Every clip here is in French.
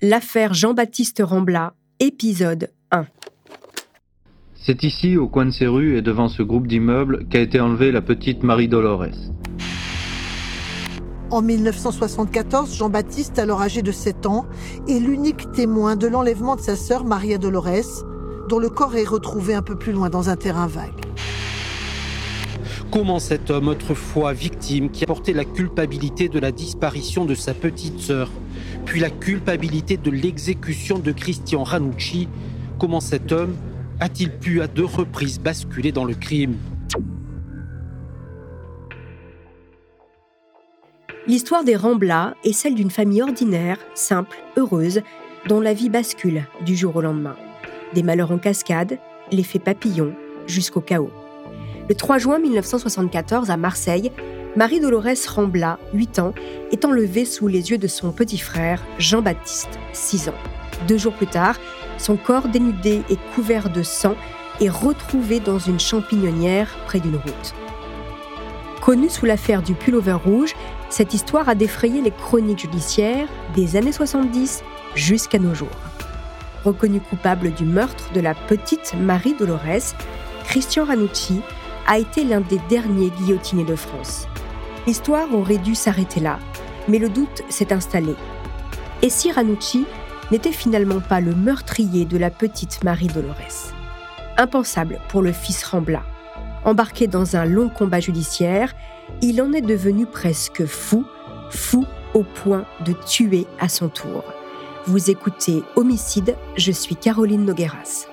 L'affaire Jean-Baptiste Rambla, épisode 1. C'est ici, au coin de ces rues et devant ce groupe d'immeubles, qu'a été enlevée la petite Marie Dolores. En 1974, Jean-Baptiste, alors âgé de 7 ans, est l'unique témoin de l'enlèvement de sa sœur Maria Dolores, dont le corps est retrouvé un peu plus loin dans un terrain vague. Comment cet homme, autrefois victime, qui a porté la culpabilité de la disparition de sa petite sœur, puis la culpabilité de l'exécution de Christian Ranucci, comment cet homme a-t-il pu à deux reprises basculer dans le crime? L'histoire des Ramblas est celle d'une famille ordinaire, simple, heureuse, dont la vie bascule du jour au lendemain. Des malheurs en cascade, l'effet papillon, jusqu'au chaos. Le 3 juin 1974, à Marseille, Marie-Dolores Rambla, 8 ans, est enlevée sous les yeux de son petit frère, Jean-Baptiste, 6 ans. Deux jours plus tard, son corps dénudé et couvert de sang est retrouvé dans une champignonnière près d'une route. Connue sous l'affaire du pullover rouge, cette histoire a défrayé les chroniques judiciaires des années 70 jusqu'à nos jours. Reconnu coupable du meurtre de la petite Marie Dolores, Christian Ranucci a été l'un des derniers guillotinés de France. L'histoire aurait dû s'arrêter là, mais le doute s'est installé. Et si Ranucci n'était finalement pas le meurtrier de la petite Marie Dolores? Impensable pour le fils Rambla. Embarqué dans un long combat judiciaire, il en est devenu presque fou, fou au point de tuer à son tour. Vous écoutez Homicide, je suis Caroline Nogueras.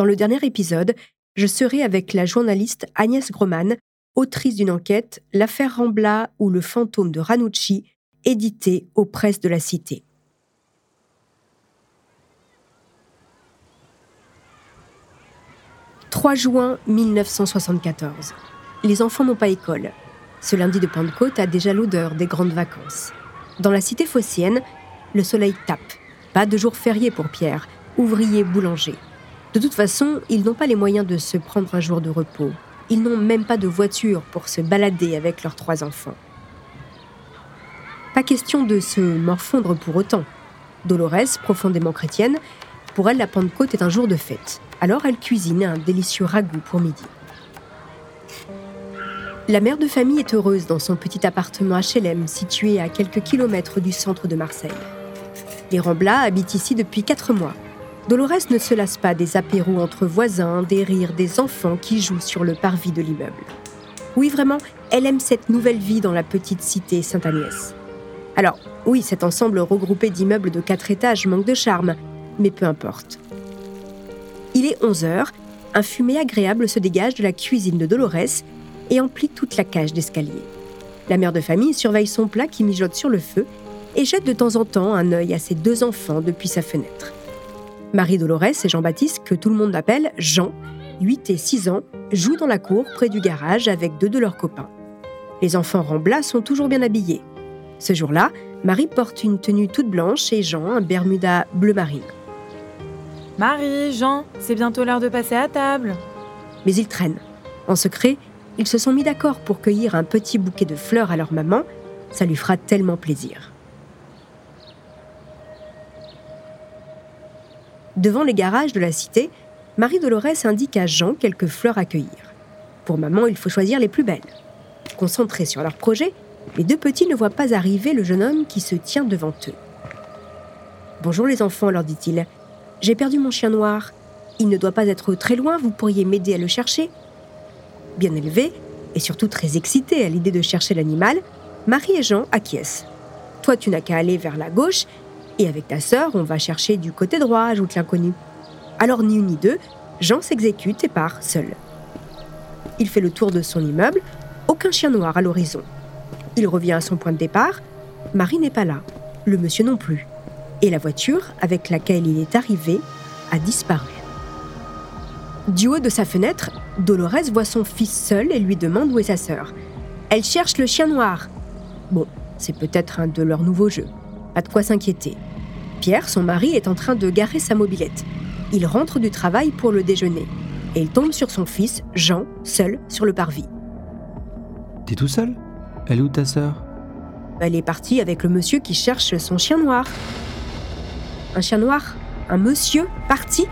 Dans le dernier épisode, je serai avec la journaliste Agnès Groman, autrice d'une enquête L'affaire Rambla ou le fantôme de Ranucci, éditée aux presses de la Cité. « 3 juin 1974. Les enfants n'ont pas école. Ce lundi de Pentecôte a déjà l'odeur des grandes vacances. Dans la cité phocéenne, le soleil tape. Pas de jour férié pour Pierre, ouvrier boulanger. De toute façon, ils n'ont pas les moyens de se prendre un jour de repos. Ils n'ont même pas de voiture pour se balader avec leurs trois enfants. Pas question de se morfondre pour autant. Dolores, profondément chrétienne, pour elle la Pentecôte est un jour de fête. Alors elle cuisine un délicieux ragoût pour midi. La mère de famille est heureuse dans son petit appartement HLM situé à quelques kilomètres du centre de Marseille. Les Ramblas habitent ici depuis quatre mois Dolores ne se lasse pas des apéros entre voisins, des rires des enfants qui jouent sur le parvis de l'immeuble. Oui, vraiment, elle aime cette nouvelle vie dans la petite cité Sainte-Agnès. Alors, oui, cet ensemble regroupé d'immeubles de quatre étages manque de charme, mais peu importe. Il est 11 heures, un fumé agréable se dégage de la cuisine de Dolores et emplit toute la cage d'escalier. La mère de famille surveille son plat qui mijote sur le feu et jette de temps en temps un œil à ses deux enfants depuis sa fenêtre. Marie-Dolores et Jean-Baptiste, que tout le monde appelle Jean, 8 et 6 ans, jouent dans la cour près du garage avec deux de leurs copains. Les enfants Rambla sont toujours bien habillés. Ce jour-là, Marie porte une tenue toute blanche et Jean un bermuda bleu marine. Marie, Jean, c'est bientôt l'heure de passer à table. Mais ils traînent. En secret, ils se sont mis d'accord pour cueillir un petit bouquet de fleurs à leur maman. Ça lui fera tellement plaisir. Devant les garages de la cité, Marie-Dolores indique à Jean quelques fleurs à cueillir. Pour maman, il faut choisir les plus belles. Concentrés sur leur projet, les deux petits ne voient pas arriver le jeune homme qui se tient devant eux. Bonjour les enfants, leur dit-il. J'ai perdu mon chien noir. Il ne doit pas être très loin, vous pourriez m'aider à le chercher Bien élevé, et surtout très excité à l'idée de chercher l'animal, Marie et Jean acquiescent. Toi, tu n'as qu'à aller vers la gauche et avec ta sœur, on va chercher du côté droit, ajoute l'inconnu. Alors ni une ni deux, Jean s'exécute et part seul. Il fait le tour de son immeuble, aucun chien noir à l'horizon. Il revient à son point de départ, Marie n'est pas là, le monsieur non plus. Et la voiture avec laquelle il est arrivé a disparu. Du haut de sa fenêtre, Dolores voit son fils seul et lui demande où est sa sœur. Elle cherche le chien noir. Bon, c'est peut-être un de leurs nouveaux jeux. Pas de quoi s'inquiéter. Pierre, son mari, est en train de garer sa mobilette. Il rentre du travail pour le déjeuner. Et il tombe sur son fils, Jean, seul sur le parvis. T'es tout seul? Elle est où ta sœur? Elle est partie avec le monsieur qui cherche son chien noir. Un chien noir? Un monsieur Parti?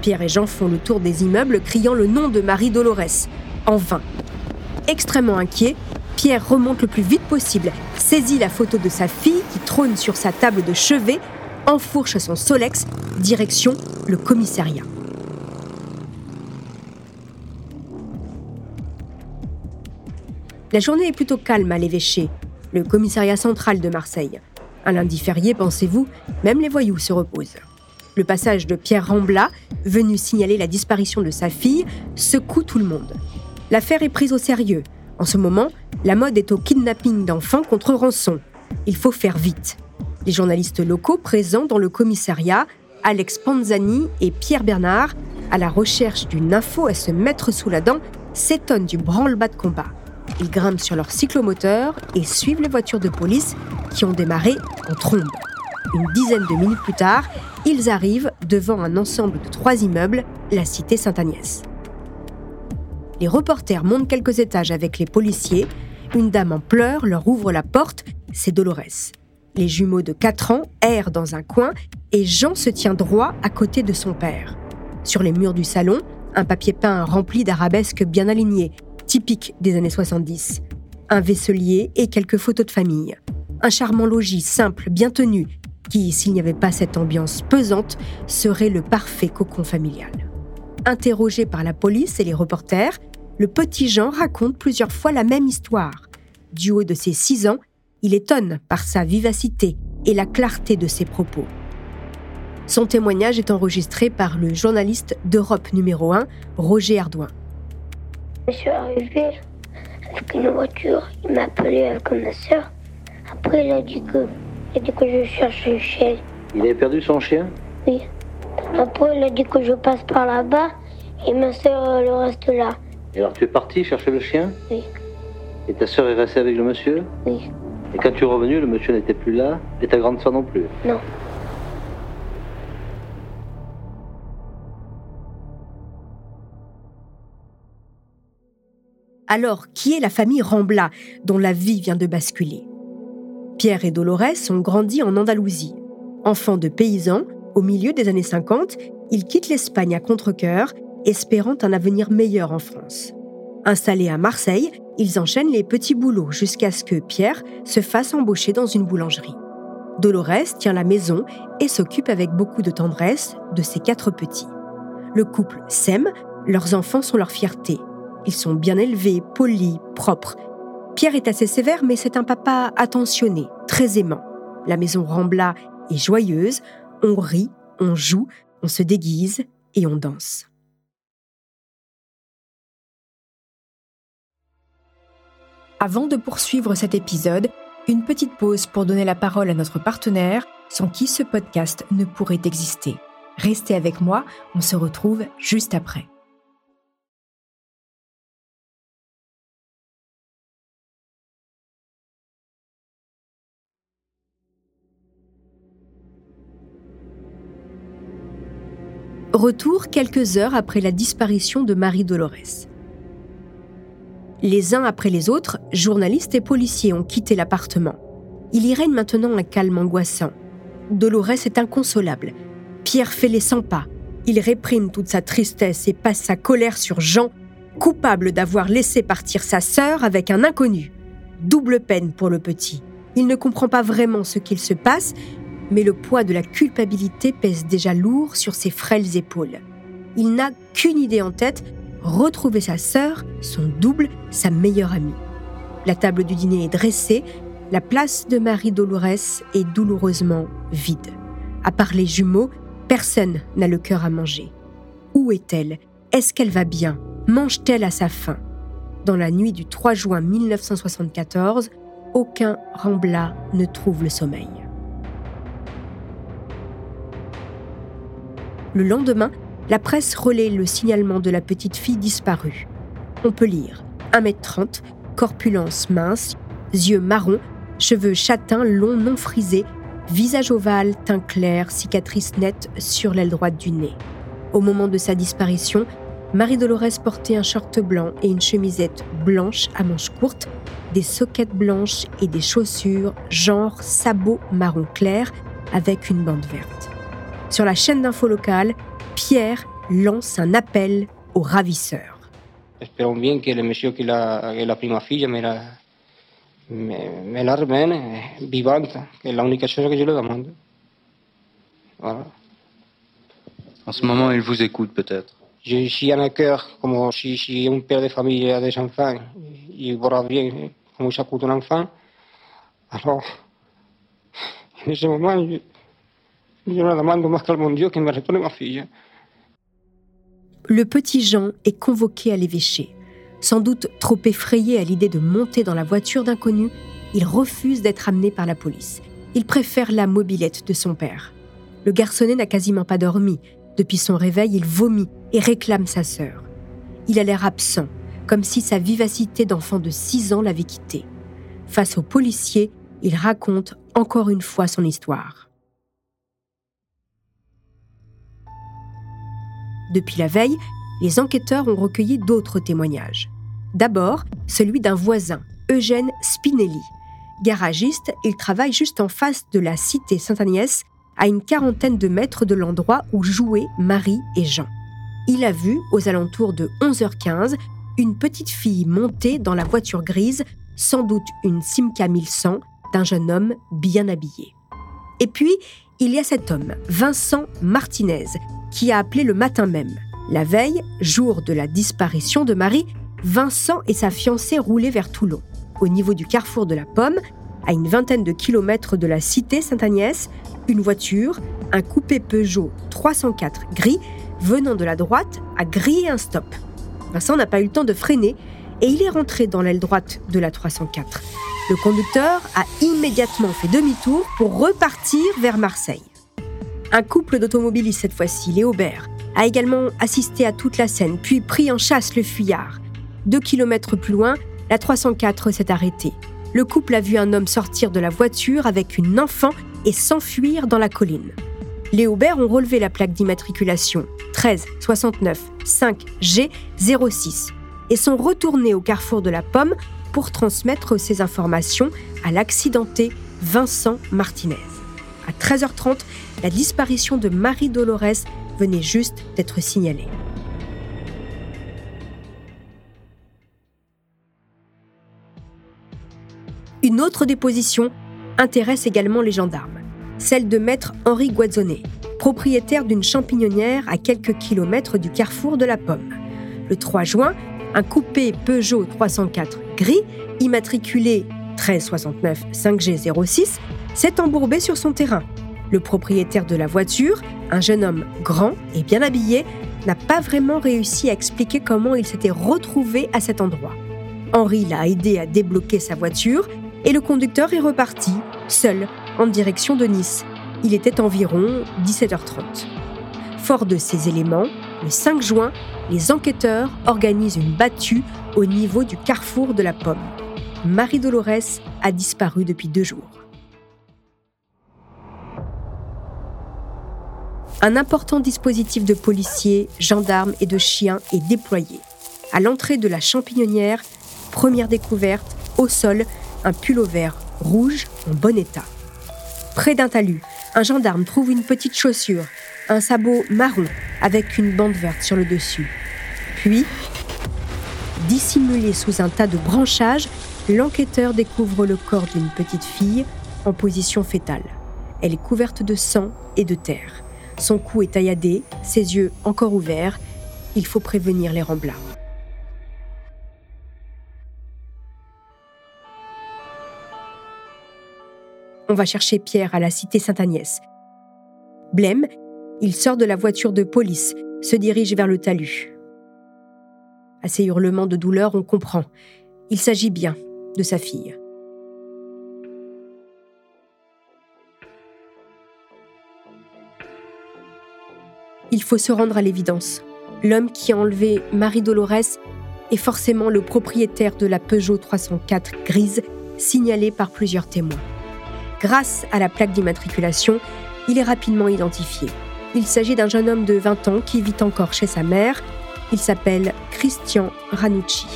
Pierre et Jean font le tour des immeubles criant le nom de Marie Dolores. En vain. Extrêmement inquiet, Pierre remonte le plus vite possible, saisit la photo de sa fille qui trône sur sa table de chevet, enfourche son Solex, direction le commissariat. La journée est plutôt calme à l'évêché, le commissariat central de Marseille. Un lundi férié, pensez-vous, même les voyous se reposent. Le passage de Pierre Rambla, venu signaler la disparition de sa fille, secoue tout le monde. L'affaire est prise au sérieux. En ce moment, la mode est au kidnapping d'enfants contre rançon. Il faut faire vite. Les journalistes locaux présents dans le commissariat, Alex Panzani et Pierre Bernard, à la recherche d'une info à se mettre sous la dent, s'étonnent du branle-bas de combat. Ils grimpent sur leur cyclomoteur et suivent les voitures de police qui ont démarré en trombe. Une dizaine de minutes plus tard, ils arrivent devant un ensemble de trois immeubles, la cité Sainte-Agnès. Les reporters montent quelques étages avec les policiers. Une dame en pleurs leur ouvre la porte, c'est Dolores. Les jumeaux de 4 ans errent dans un coin et Jean se tient droit à côté de son père. Sur les murs du salon, un papier peint rempli d'arabesques bien alignées, typique des années 70. Un vaisselier et quelques photos de famille. Un charmant logis simple, bien tenu, qui, s'il n'y avait pas cette ambiance pesante, serait le parfait cocon familial. Interrogé par la police et les reporters, le petit Jean raconte plusieurs fois la même histoire. Du haut de ses six ans, il étonne par sa vivacité et la clarté de ses propos. Son témoignage est enregistré par le journaliste d'Europe numéro 1, Roger Ardouin. Je suis arrivé avec une voiture, il m'a appelé avec ma soeur. Après, il a dit que il a dit que je cherche le chien. Il avait perdu son chien? Oui. Après, il a dit que je passe par là-bas et ma soeur le reste là. Et alors tu es parti chercher le chien? Oui. Et ta soeur est restée avec le monsieur? Oui. Et quand tu es revenu, le monsieur n'était plus là et ta grande soeur non plus Non. Alors, qui est la famille Rambla dont la vie vient de basculer? Pierre et Dolores ont grandi en Andalousie. Enfants de paysans, au milieu des années 50, ils quittent l'Espagne à contre-coeur, espérant un avenir meilleur en France. Installés à Marseille, ils enchaînent les petits boulots jusqu'à ce que Pierre se fasse embaucher dans une boulangerie. Dolores tient la maison et s'occupe avec beaucoup de tendresse de ses quatre petits. Le couple s'aime, leurs enfants sont leur fierté. Ils sont bien élevés, polis, propres, Pierre est assez sévère, mais c'est un papa attentionné, très aimant. La maison Rambla est joyeuse, on rit, on joue, on se déguise et on danse. Avant de poursuivre cet épisode, une petite pause pour donner la parole à notre partenaire, sans qui ce podcast ne pourrait exister. Restez avec moi, on se retrouve juste après. Retour quelques heures après la disparition de Marie Dolores. Les uns après les autres, journalistes et policiers ont quitté l'appartement. Il y règne maintenant un calme angoissant. Dolores est inconsolable. Pierre fait les 100 pas. Il réprime toute sa tristesse et passe sa colère sur Jean, coupable d'avoir laissé partir sa sœur avec un inconnu. Double peine pour le petit. Il ne comprend pas vraiment ce qu'il se passe, mais le poids de la culpabilité pèse déjà lourd sur ses frêles épaules. Il n'a qu'une idée en tête, retrouver sa sœur, son double, sa meilleure amie. La table du dîner est dressée, la place de Marie Dolores est douloureusement vide. À part les jumeaux, personne n'a le cœur à manger. Où est-elle? Est-ce qu'elle va bien? Mange-t-elle à sa faim? Dans la nuit du 3 juin 1974, aucun Rambla ne trouve le sommeil. Le lendemain, la presse relaie le signalement de la petite fille disparue. On peut lire 1m30, corpulence mince, yeux marrons, cheveux châtains longs non frisés, visage ovale, teint clair, cicatrice nette sur l'aile droite du nez. Au moment de sa disparition, Marie-Dolores portait un short blanc et une chemisette blanche à manches courtes, des soquettes blanches et des chaussures genre sabot marron clair avec une bande verte. Sur la chaîne d'info locale, Pierre lance un appel aux ravisseurs. Espérons bien que le monsieur qui l'a, qui l'a pris ma fille me la, me, me la ramène vivante, que es la única chose que je le demande. Voilà. En ce moment, il vous écoute peut-être. Je suis en un cœur, comme si, si un père de famille a des enfants, il verra bien comment ça coûte un enfant. Alors, en ce moment, je, ma. Le petit Jean est convoqué à l'évêché. Sans doute trop effrayé à l'idée de monter dans la voiture d'inconnu, il refuse d'être amené par la police. Il préfère la mobilette de son père. Le garçonnet n'a quasiment pas dormi. Depuis son réveil, il vomit et réclame sa sœur. Il a l'air absent, comme si sa vivacité d'enfant de 6 ans l'avait quitté. Face aux policiers, il raconte encore une fois son histoire. Depuis la veille, les enquêteurs ont recueilli d'autres témoignages. D'abord, celui d'un voisin, Eugène Spinelli. Garagiste, il travaille juste en face de la cité Sainte-Agnès, à une quarantaine de mètres de l'endroit où jouaient Marie et Jean. Il a vu, aux alentours de 11h15, une petite fille monter dans la voiture grise, sans doute une Simca 1100, d'un jeune homme bien habillé. Et puis, il y a cet homme, Vincent Martinez, qui a appelé le matin même. La veille, jour de la disparition de Marie, Vincent et sa fiancée roulaient vers Toulon. Au niveau du carrefour de la Pomme, à une vingtaine de kilomètres de la cité Sainte-Agnès, une voiture, un coupé Peugeot 304 gris, venant de la droite, a grillé un stop. Vincent n'a pas eu le temps de freiner et il est rentré dans l'aile droite de la 304. Le conducteur a immédiatement fait demi-tour pour repartir vers Marseille. Un couple d'automobilistes cette fois-ci, les Aubert, a également assisté à toute la scène, puis pris en chasse le fuyard. Deux kilomètres plus loin, la 304 s'est arrêtée. Le couple a vu un homme sortir de la voiture avec une enfant et s'enfuir dans la colline. Les ont relevé la plaque d'immatriculation 13 69 5 G 06 et sont retournés au carrefour de la Pomme pour transmettre ces informations à l'accidenté Vincent Martinez. À 13h30, la disparition de Marie Dolores venait juste d'être signalée. Une autre déposition intéresse également les gendarmes, celle de maître Henri Guazzonnet, propriétaire d'une champignonnière à quelques kilomètres du carrefour de la Pomme. Le 3 juin, un coupé Peugeot 304 gris, immatriculé 1369 5G06, s'est embourbé sur son terrain. Le propriétaire de la voiture, un jeune homme grand et bien habillé, n'a pas vraiment réussi à expliquer comment il s'était retrouvé à cet endroit. Henri l'a aidé à débloquer sa voiture et le conducteur est reparti, seul, en direction de Nice. Il était environ 17h30. Fort de ces éléments, le 5 juin, les enquêteurs organisent une battue au niveau du carrefour de la Pomme. Marie Dolores a disparu depuis deux jours. Un important dispositif de policiers, gendarmes et de chiens est déployé. À l'entrée de la champignonnière, première découverte, au sol, un pull vert rouge en bon état. Près d'un talus, un gendarme trouve une petite chaussure, un sabot marron avec une bande verte sur le dessus. Puis, dissimulé sous un tas de branchages, l'enquêteur découvre le corps d'une petite fille en position fétale. Elle est couverte de sang et de terre. Son cou est tailladé, ses yeux encore ouverts. Il faut prévenir les remblards. On va chercher Pierre à la cité Sainte-Agnès. Blême, il sort de la voiture de police, se dirige vers le talus. À ses hurlements de douleur, on comprend. Il s'agit bien de sa fille. Il faut se rendre à l'évidence. L'homme qui a enlevé Marie Dolores est forcément le propriétaire de la Peugeot 304 grise, signalée par plusieurs témoins. Grâce à la plaque d'immatriculation, il est rapidement identifié. Il s'agit d'un jeune homme de 20 ans qui vit encore chez sa mère. Il s'appelle Christian Ranucci.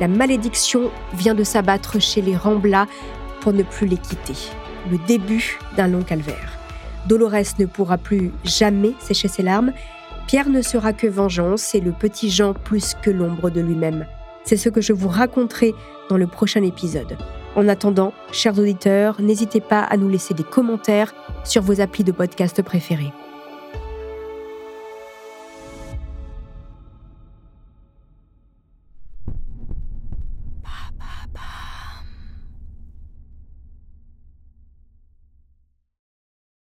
La malédiction vient de s'abattre chez les Rambla pour ne plus les quitter. Le début d'un long calvaire. Dolores ne pourra plus jamais sécher ses larmes. Pierre ne sera que vengeance et le petit Jean plus que l'ombre de lui-même. C'est ce que je vous raconterai dans le prochain épisode. En attendant, chers auditeurs, n'hésitez pas à nous laisser des commentaires sur vos applis de podcast préférés.